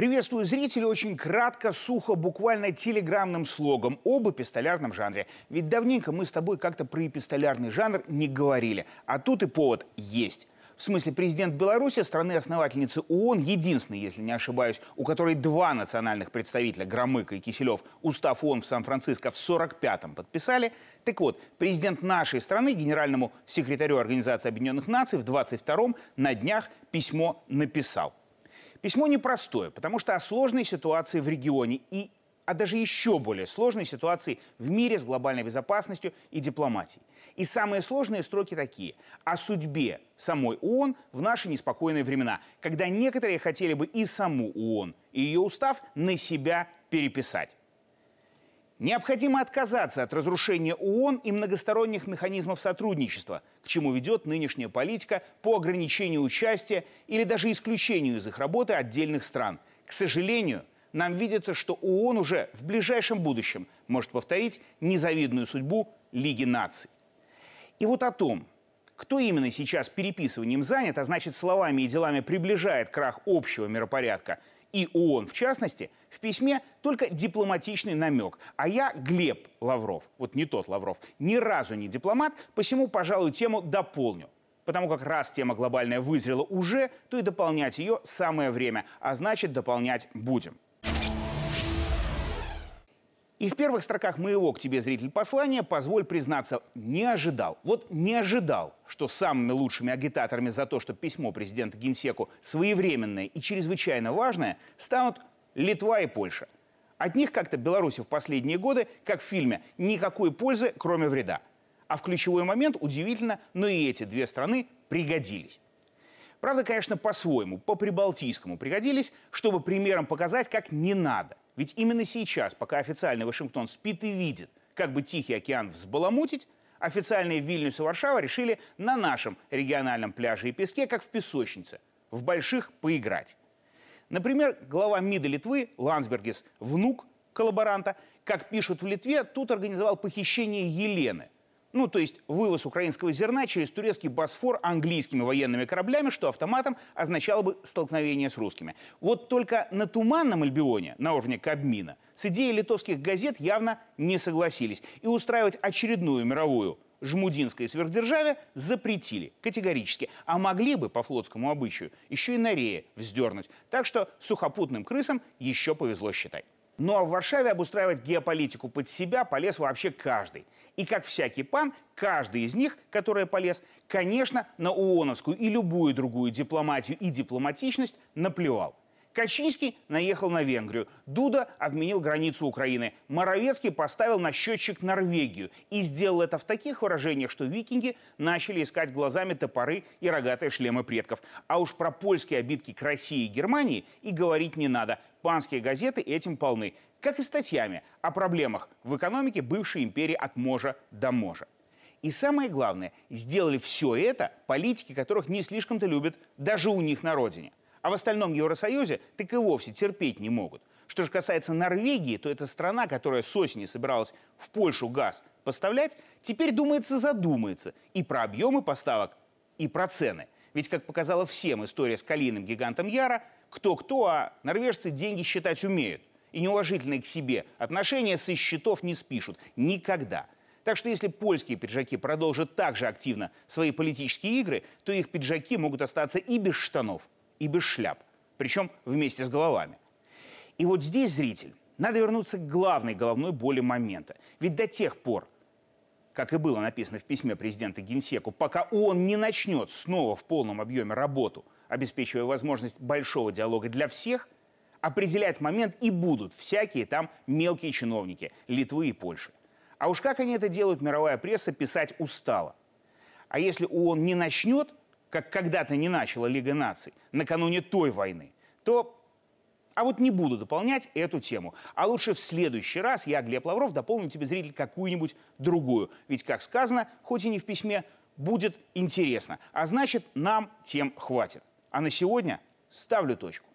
Приветствую зрителей очень кратко, сухо, буквально телеграммным слогом об эпистолярном жанре. Ведь давненько мы с тобой как-то про эпистолярный жанр не говорили. А тут и повод есть. В смысле, президент Беларуси, страны-основательницы ООН, единственный, если не ошибаюсь, у которой два национальных представителя, Громыко и Киселев, устав ООН в Сан-Франциско в 45-м подписали. Так вот, президент нашей страны, генеральному секретарю Организации Объединенных Наций в 22-м на днях письмо написал. Письмо непростое, потому что о сложной ситуации в регионе и а даже еще более сложной ситуации в мире с глобальной безопасностью и дипломатией. И самые сложные строки такие. О судьбе самой ООН в наши неспокойные времена, когда некоторые хотели бы и саму ООН, и ее устав на себя переписать. Необходимо отказаться от разрушения ООН и многосторонних механизмов сотрудничества, к чему ведет нынешняя политика по ограничению участия или даже исключению из их работы отдельных стран. К сожалению, нам видится, что ООН уже в ближайшем будущем может повторить незавидную судьбу Лиги наций. И вот о том, кто именно сейчас переписыванием занят, а значит словами и делами приближает крах общего миропорядка – и ООН в частности, в письме только дипломатичный намек. А я Глеб Лавров, вот не тот Лавров, ни разу не дипломат, посему, пожалуй, тему дополню. Потому как раз тема глобальная вызрела уже, то и дополнять ее самое время, а значит дополнять будем. И в первых строках моего к тебе, зритель, послания, позволь признаться, не ожидал. Вот не ожидал, что самыми лучшими агитаторами за то, что письмо президента Генсеку своевременное и чрезвычайно важное, станут Литва и Польша. От них как-то Беларуси в последние годы, как в фильме, никакой пользы, кроме вреда. А в ключевой момент, удивительно, но и эти две страны пригодились. Правда, конечно, по-своему, по-прибалтийскому пригодились, чтобы примером показать, как не надо. Ведь именно сейчас, пока официальный Вашингтон спит и видит, как бы Тихий океан взбаламутить, официальные Вильнюс и Варшава решили на нашем региональном пляже и песке, как в песочнице, в больших поиграть. Например, глава МИДа Литвы Лансбергис, внук коллаборанта, как пишут в Литве, тут организовал похищение Елены – ну, то есть вывоз украинского зерна через турецкий Босфор английскими военными кораблями, что автоматом означало бы столкновение с русскими. Вот только на Туманном Альбионе, на уровне Кабмина, с идеей литовских газет явно не согласились. И устраивать очередную мировую жмудинской сверхдержаве запретили категорически. А могли бы, по флотскому обычаю, еще и на рее вздернуть. Так что сухопутным крысам еще повезло считай. Ну а в Варшаве обустраивать геополитику под себя полез вообще каждый. И как всякий пан, каждый из них, который полез, конечно, на ООНовскую и любую другую дипломатию и дипломатичность наплевал. Качинский наехал на Венгрию. Дуда отменил границу Украины. Моровецкий поставил на счетчик Норвегию. И сделал это в таких выражениях, что викинги начали искать глазами топоры и рогатые шлемы предков. А уж про польские обидки к России и Германии и говорить не надо. Панские газеты этим полны. Как и статьями о проблемах в экономике бывшей империи от можа до можа. И самое главное, сделали все это политики, которых не слишком-то любят даже у них на родине. А в остальном Евросоюзе так и вовсе терпеть не могут. Что же касается Норвегии, то это страна, которая с осени собиралась в Польшу газ поставлять, теперь думается задумается и про объемы поставок, и про цены. Ведь, как показала всем история с калийным гигантом Яра, кто-кто, а норвежцы деньги считать умеют. И неуважительные к себе отношения со счетов не спишут. Никогда. Так что если польские пиджаки продолжат так же активно свои политические игры, то их пиджаки могут остаться и без штанов – и без шляп, причем вместе с головами. И вот здесь, зритель, надо вернуться к главной головной боли момента. Ведь до тех пор, как и было написано в письме президента Генсеку, пока он не начнет снова в полном объеме работу, обеспечивая возможность большого диалога для всех, определять момент и будут всякие там мелкие чиновники Литвы и Польши. А уж как они это делают, мировая пресса писать устала. А если ООН не начнет, как когда-то не начала Лига наций накануне той войны, то а вот не буду дополнять эту тему. А лучше в следующий раз я, Глеб Лавров, дополню тебе, зритель, какую-нибудь другую. Ведь, как сказано, хоть и не в письме, будет интересно. А значит, нам тем хватит. А на сегодня ставлю точку.